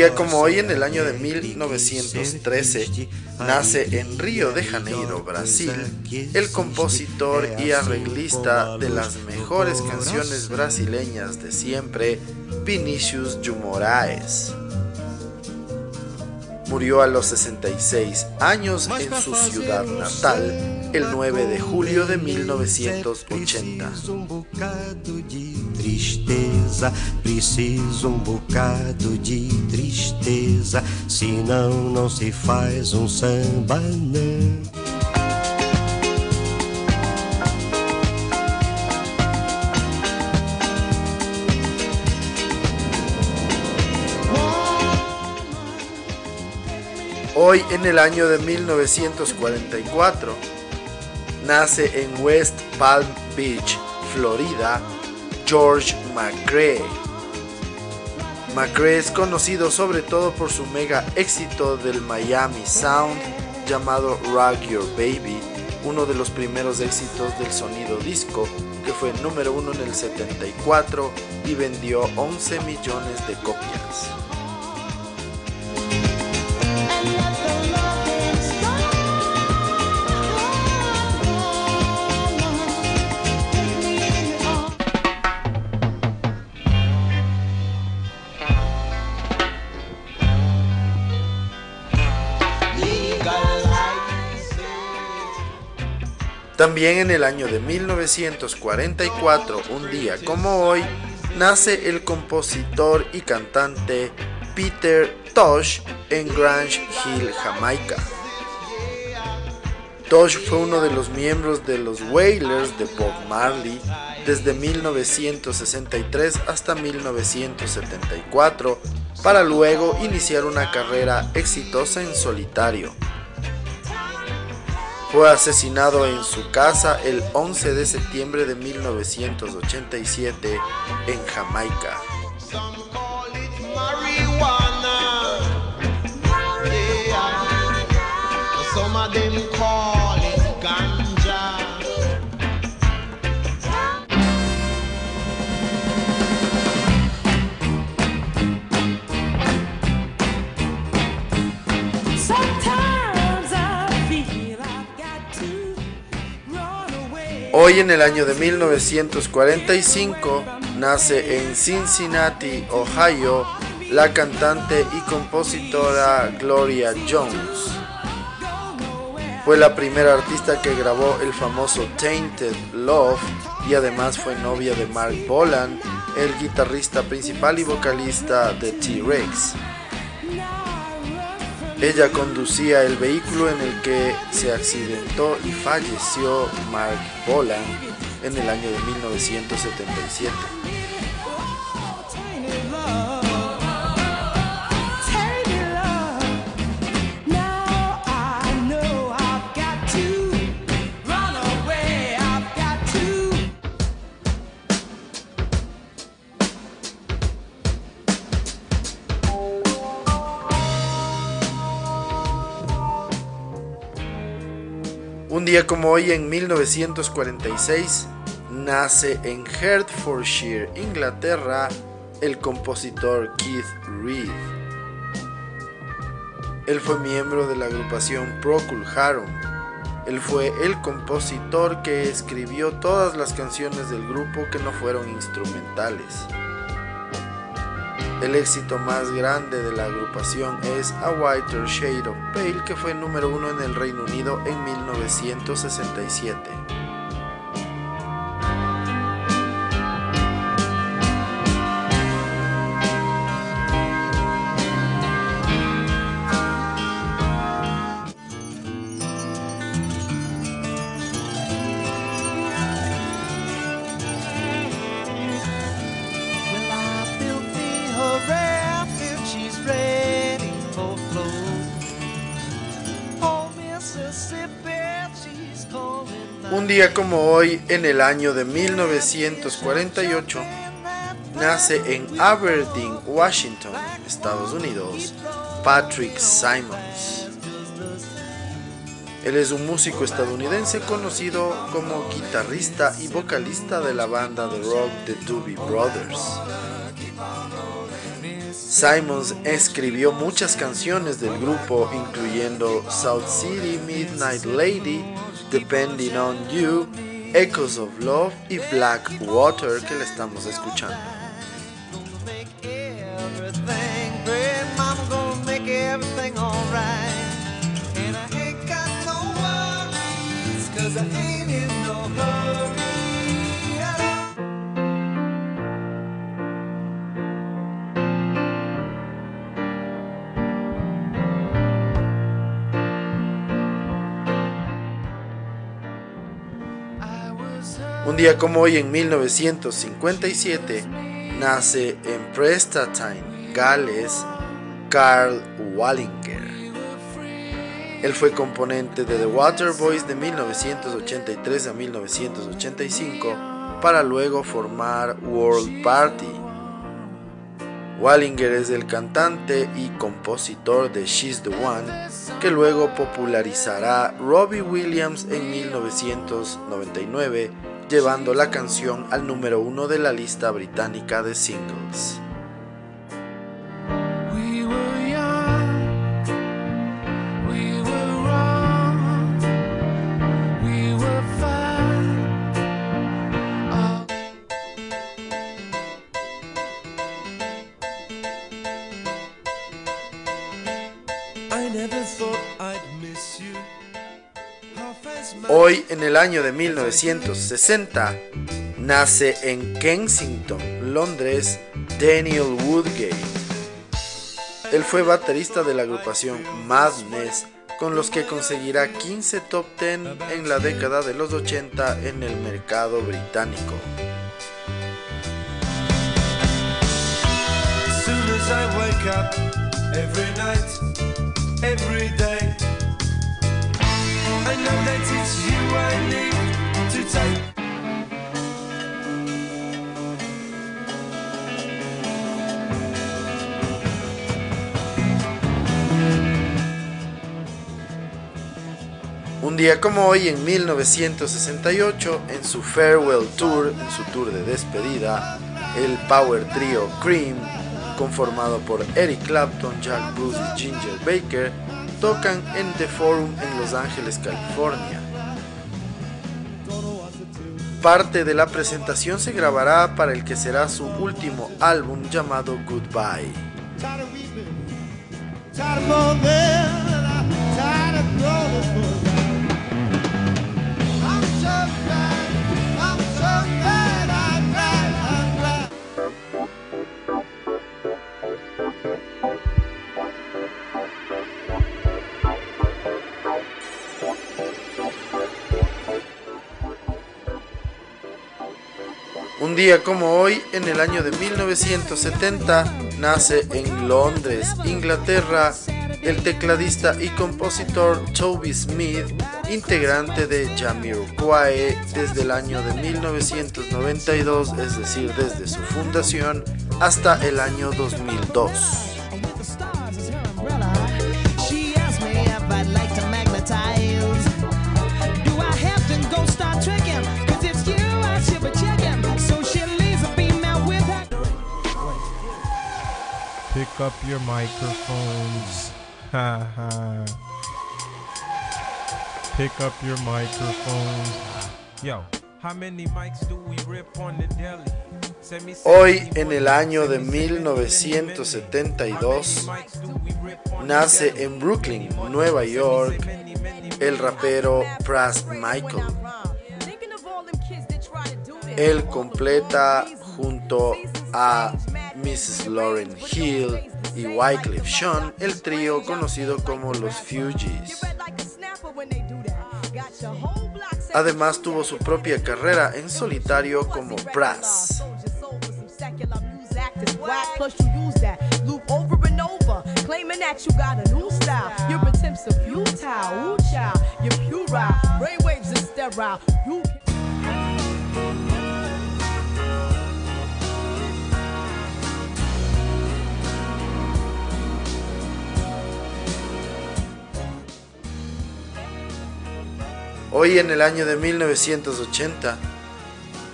Día como hoy, en el año de 1913, nace en Río de Janeiro, Brasil, el compositor y arreglista de las mejores canciones brasileñas de siempre, Vinicius de Moraes. Murió a los 66 años en su ciudad natal el 9 de julio de 1980. tristeza, preciso um bocado de tristeza, senão não se faz um samba não. Hoy en el año de 1944 nace en West Palm Beach, Florida, George McRae. McRae es conocido sobre todo por su mega éxito del Miami Sound llamado Rock Your Baby, uno de los primeros éxitos del sonido disco que fue número uno en el 74 y vendió 11 millones de copias. También en el año de 1944, un día como hoy, nace el compositor y cantante Peter Tosh en Grange Hill, Jamaica. Tosh fue uno de los miembros de los Wailers de Bob Marley desde 1963 hasta 1974, para luego iniciar una carrera exitosa en solitario. Fue asesinado en su casa el 11 de septiembre de 1987 en Jamaica. Hoy en el año de 1945 nace en Cincinnati, Ohio, la cantante y compositora Gloria Jones. Fue la primera artista que grabó el famoso Tainted Love y además fue novia de Mark Bolan, el guitarrista principal y vocalista de T-Rex. Ella conducía el vehículo en el que se accidentó y falleció Mark Bolan en el año de 1977. Un día como hoy, en 1946, nace en Hertfordshire, Inglaterra, el compositor Keith Reed. Él fue miembro de la agrupación Procol Harum. Él fue el compositor que escribió todas las canciones del grupo que no fueron instrumentales. El éxito más grande de la agrupación es A Whiter Shade of Pale, que fue número uno en el Reino Unido en 1967. Día como hoy, en el año de 1948, nace en Aberdeen, Washington, Estados Unidos, Patrick Simons. Él es un músico estadounidense conocido como guitarrista y vocalista de la banda de rock The Doobie Brothers. Simons escribió muchas canciones del grupo, incluyendo South City Midnight Lady, Depending on You, Echoes of Love y Black Water que le estamos escuchando. Día como hoy en 1957 nace en Prestatyn, Gales, Carl Wallinger. Él fue componente de The Waterboys de 1983 a 1985 para luego formar World Party. Wallinger es el cantante y compositor de She's the One, que luego popularizará Robbie Williams en 1999 llevando la canción al número uno de la lista británica de singles. De 1960, nace en Kensington, Londres, Daniel Woodgate. Él fue baterista de la agrupación Madness, con los que conseguirá 15 top 10 en la década de los 80 en el mercado británico. Un día como hoy, en 1968, en su Farewell Tour, en su tour de despedida, el Power Trio Cream, conformado por Eric Clapton, Jack Bruce y Ginger Baker, tocan en The Forum en Los Ángeles, California. Parte de la presentación se grabará para el que será su último álbum llamado Goodbye. Día como hoy, en el año de 1970, nace en Londres, Inglaterra, el tecladista y compositor Toby Smith, integrante de Jamiroquai desde el año de 1992, es decir, desde su fundación, hasta el año 2002. Pick up your microphones. Pick up your microphones. Yo, how many mics do we rip on the deli? Hoy, en el año de 1972, nace en Brooklyn, Nueva York, el rapero Pras Michael. Él completa junto a Mrs. Lauren Hill y Wycliffe Sean el trío conocido como los Fugees. Además tuvo su propia carrera en solitario como Brass. Hoy en el año de 1980,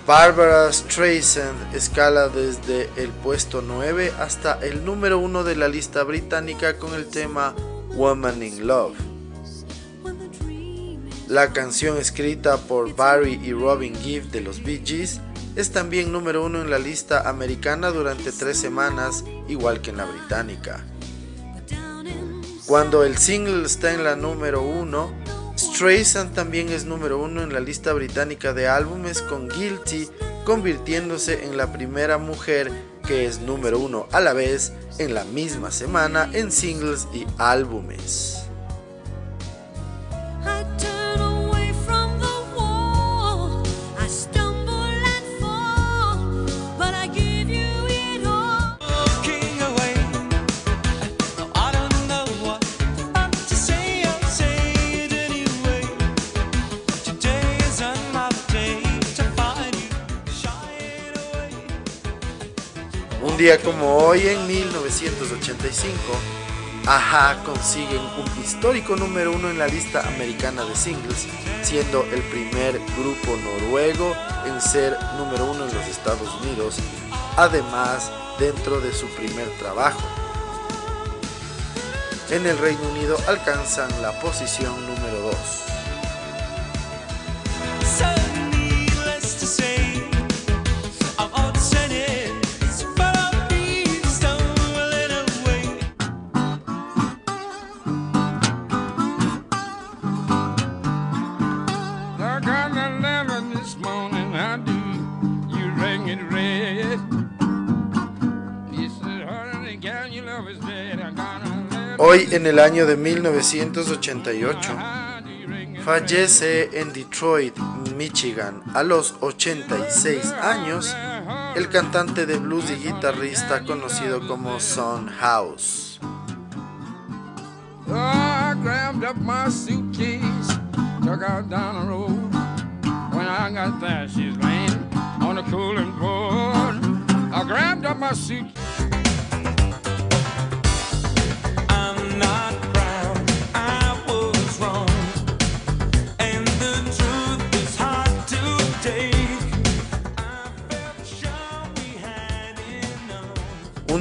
Barbara Streisand escala desde el puesto 9 hasta el número 1 de la lista británica con el tema Woman in Love. La canción escrita por Barry y Robin Gibb de los Bee Gees es también número 1 en la lista americana durante tres semanas, igual que en la británica. Cuando el single está en la número 1, Streisand también es número uno en la lista británica de álbumes con Guilty, convirtiéndose en la primera mujer que es número uno a la vez en la misma semana en singles y álbumes. Un día como hoy, en 1985, Aja consiguen un histórico número uno en la lista americana de singles, siendo el primer grupo noruego en ser número uno en los Estados Unidos, además dentro de su primer trabajo. En el Reino Unido alcanzan la posición número Hoy en el año de 1988 fallece en Detroit, Michigan, a los 86 años, el cantante de blues y guitarrista conocido como Son House. Un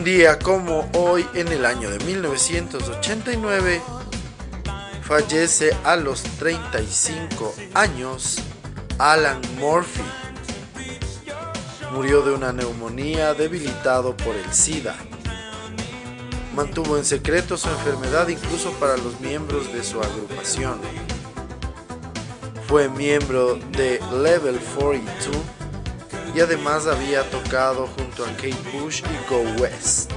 día como hoy, en el año de 1989, fallece a los 35 años Alan Murphy. Murió de una neumonía debilitado por el SIDA. Mantuvo en secreto su enfermedad incluso para los miembros de su agrupación. Fue miembro de Level 42 y además había tocado junto a Kate Bush y Go West.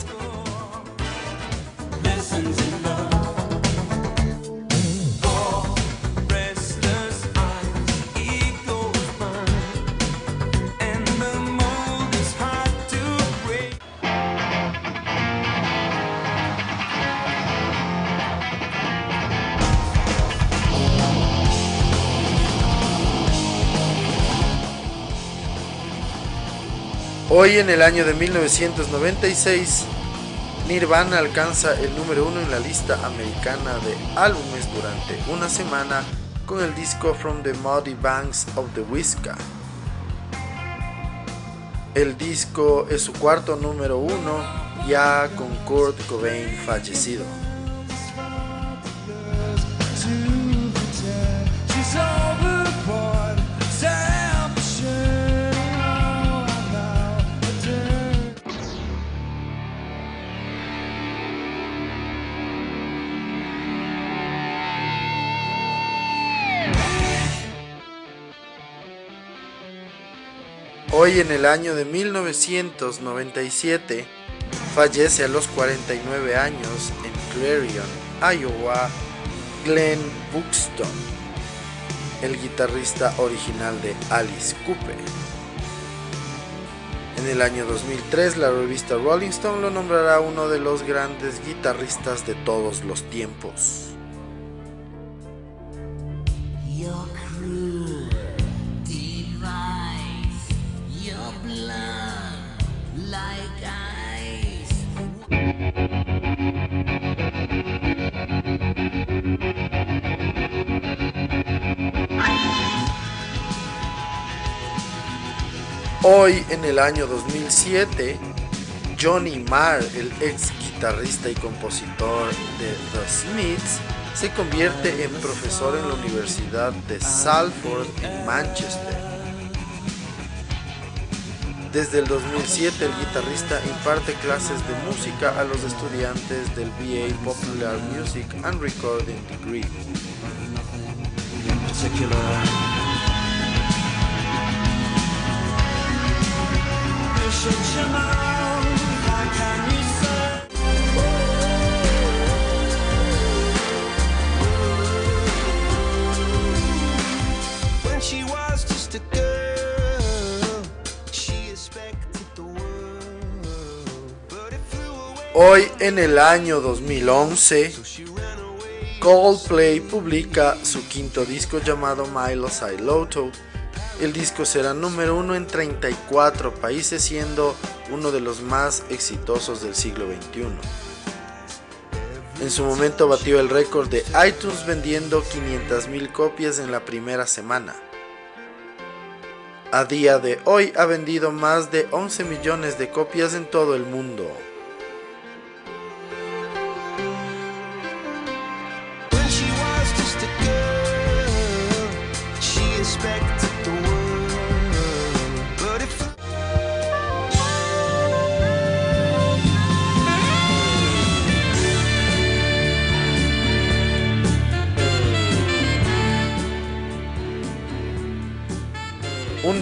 Hoy en el año de 1996, Nirvana alcanza el número uno en la lista americana de álbumes durante una semana con el disco From the Muddy Banks of the Whisker. El disco es su cuarto número uno ya con Kurt Cobain fallecido. Hoy en el año de 1997 fallece a los 49 años en Clarion, Iowa, Glenn Buxton, el guitarrista original de Alice Cooper. En el año 2003 la revista Rolling Stone lo nombrará uno de los grandes guitarristas de todos los tiempos. Hoy, en el año 2007, Johnny Marr, el ex guitarrista y compositor de The Smiths, se convierte en profesor en la Universidad de Salford en Manchester. Desde el 2007 el guitarrista imparte clases de música a los estudiantes del BA Popular Music and Recording Degree. Hoy en el año 2011, Coldplay publica su quinto disco llamado Milo I Loto. El disco será número uno en 34 países siendo uno de los más exitosos del siglo XXI. En su momento batió el récord de iTunes vendiendo 500.000 copias en la primera semana. A día de hoy ha vendido más de 11 millones de copias en todo el mundo.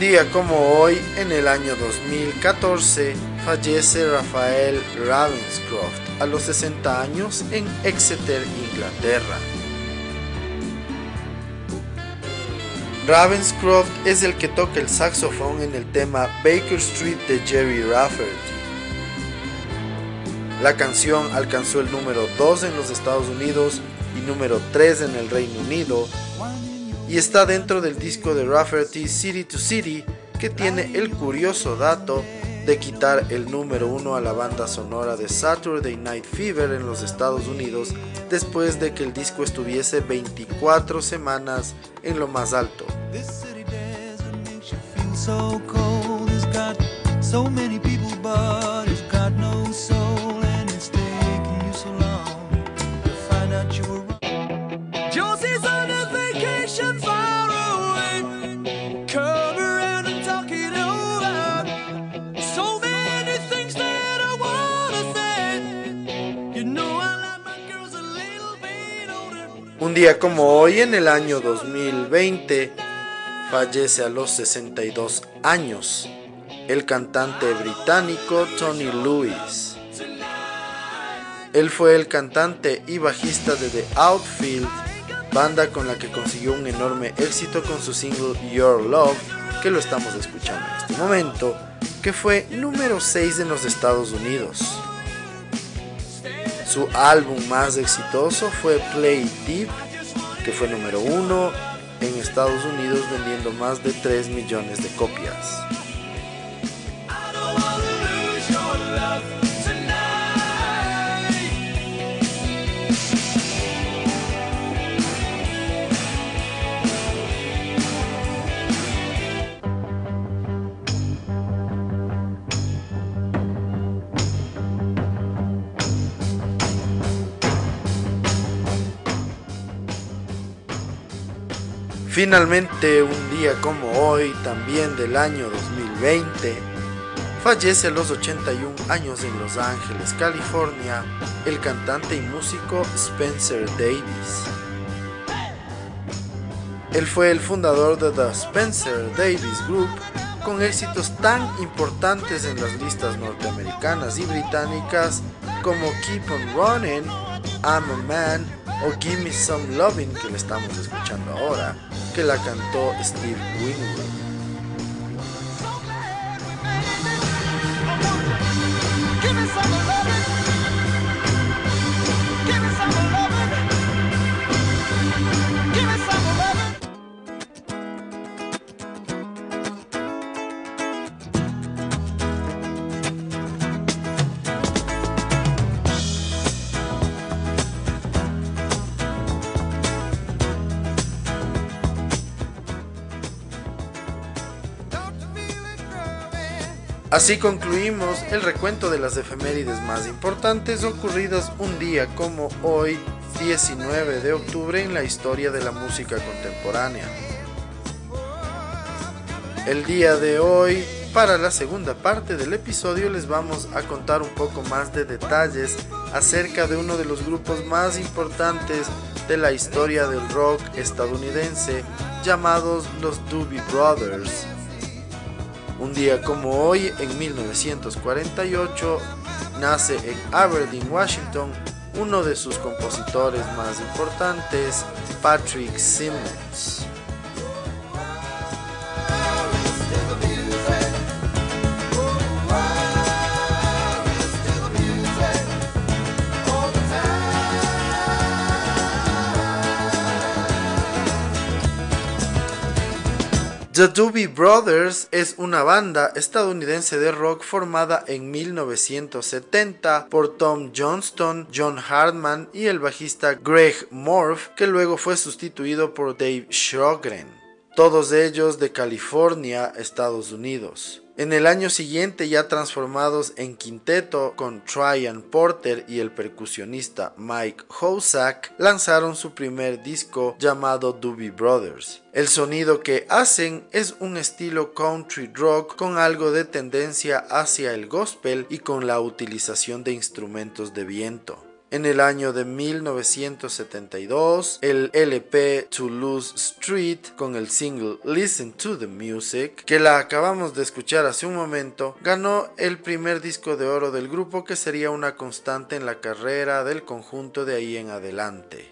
Día como hoy, en el año 2014, fallece Rafael Ravenscroft a los 60 años en Exeter, Inglaterra. Ravenscroft es el que toca el saxofón en el tema Baker Street de Jerry Rafferty. La canción alcanzó el número 2 en los Estados Unidos y número 3 en el Reino Unido y está dentro del disco de Rafferty City to City que tiene el curioso dato de quitar el número uno a la banda sonora de Saturday Night Fever en los Estados Unidos después de que el disco estuviese 24 semanas en lo más alto. Día como hoy, en el año 2020, fallece a los 62 años el cantante británico Tony Lewis. Él fue el cantante y bajista de The Outfield, banda con la que consiguió un enorme éxito con su single Your Love, que lo estamos escuchando en este momento, que fue número 6 en los Estados Unidos. Su álbum más exitoso fue Play Deep, que fue número uno en Estados Unidos vendiendo más de 3 millones de copias. Finalmente, un día como hoy, también del año 2020, fallece a los 81 años en Los Ángeles, California, el cantante y músico Spencer Davis. Él fue el fundador de The Spencer Davis Group, con éxitos tan importantes en las listas norteamericanas y británicas como Keep on Running, I'm a Man o Give Me Some Loving que le estamos escuchando ahora que la cantó Steve Winwood. Así concluimos el recuento de las efemérides más importantes ocurridas un día como hoy, 19 de octubre, en la historia de la música contemporánea. El día de hoy, para la segunda parte del episodio, les vamos a contar un poco más de detalles acerca de uno de los grupos más importantes de la historia del rock estadounidense, llamados los Doobie Brothers. Un día como hoy, en 1948, nace en Aberdeen, Washington, uno de sus compositores más importantes, Patrick Simmons. The Doobie Brothers es una banda estadounidense de rock formada en 1970 por Tom Johnston, John Hartman y el bajista Greg Morph, que luego fue sustituido por Dave Sjogren, todos ellos de California, Estados Unidos. En el año siguiente ya transformados en quinteto con Tryan Porter y el percusionista Mike Hosack, lanzaron su primer disco llamado Doobie Brothers. El sonido que hacen es un estilo country rock con algo de tendencia hacia el gospel y con la utilización de instrumentos de viento. En el año de 1972, el LP Toulouse Street con el single Listen to the Music, que la acabamos de escuchar hace un momento, ganó el primer disco de oro del grupo que sería una constante en la carrera del conjunto de ahí en adelante.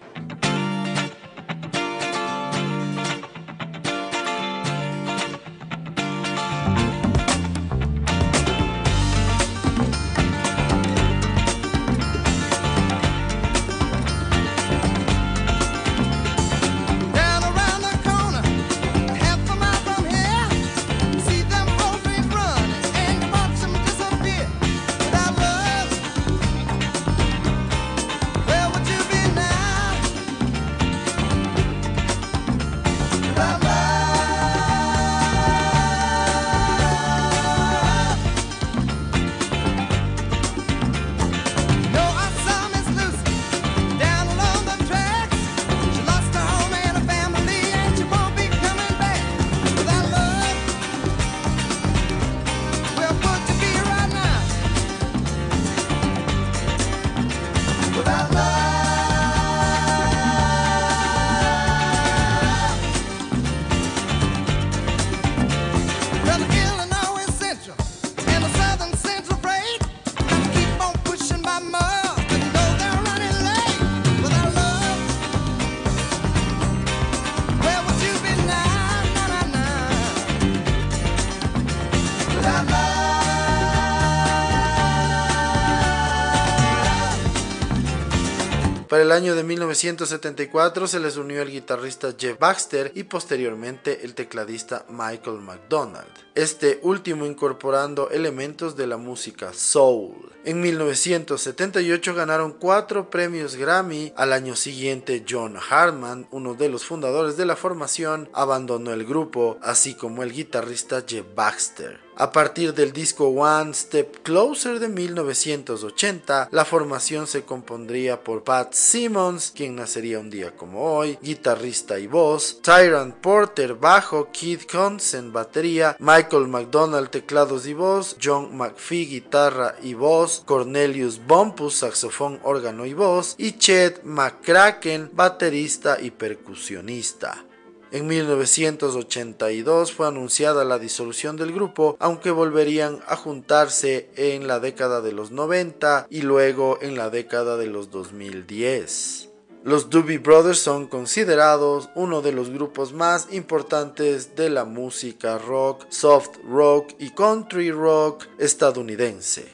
Para el año de 1974 se les unió el guitarrista Jeff Baxter y posteriormente el tecladista Michael McDonald, este último incorporando elementos de la música soul. En 1978 ganaron cuatro premios Grammy. Al año siguiente, John Hartman, uno de los fundadores de la formación, abandonó el grupo, así como el guitarrista Jeff Baxter. A partir del disco One Step Closer de 1980, la formación se compondría por Pat Simmons, quien nacería un día como hoy, guitarrista y voz, Tyrant Porter bajo, Keith Consen batería, Michael McDonald teclados y voz, John McPhee guitarra y voz, Cornelius Bumpus saxofón, órgano y voz y Chet McCracken baterista y percusionista. En 1982 fue anunciada la disolución del grupo, aunque volverían a juntarse en la década de los 90 y luego en la década de los 2010. Los Doobie Brothers son considerados uno de los grupos más importantes de la música rock, soft rock y country rock estadounidense.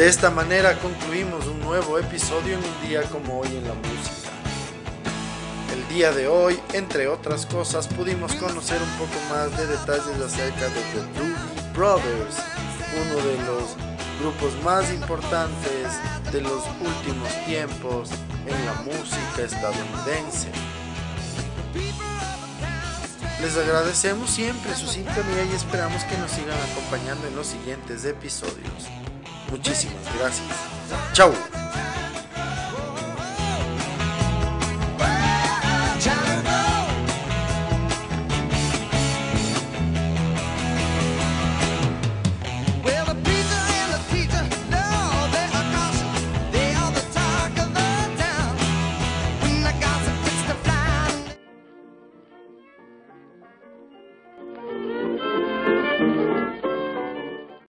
De esta manera concluimos un nuevo episodio en un día como hoy en la música. El día de hoy, entre otras cosas, pudimos conocer un poco más de detalles acerca de The Doobie Brothers, uno de los grupos más importantes de los últimos tiempos en la música estadounidense. Les agradecemos siempre su sintonía y esperamos que nos sigan acompañando en los siguientes episodios. Muchísimas gracias. Chao.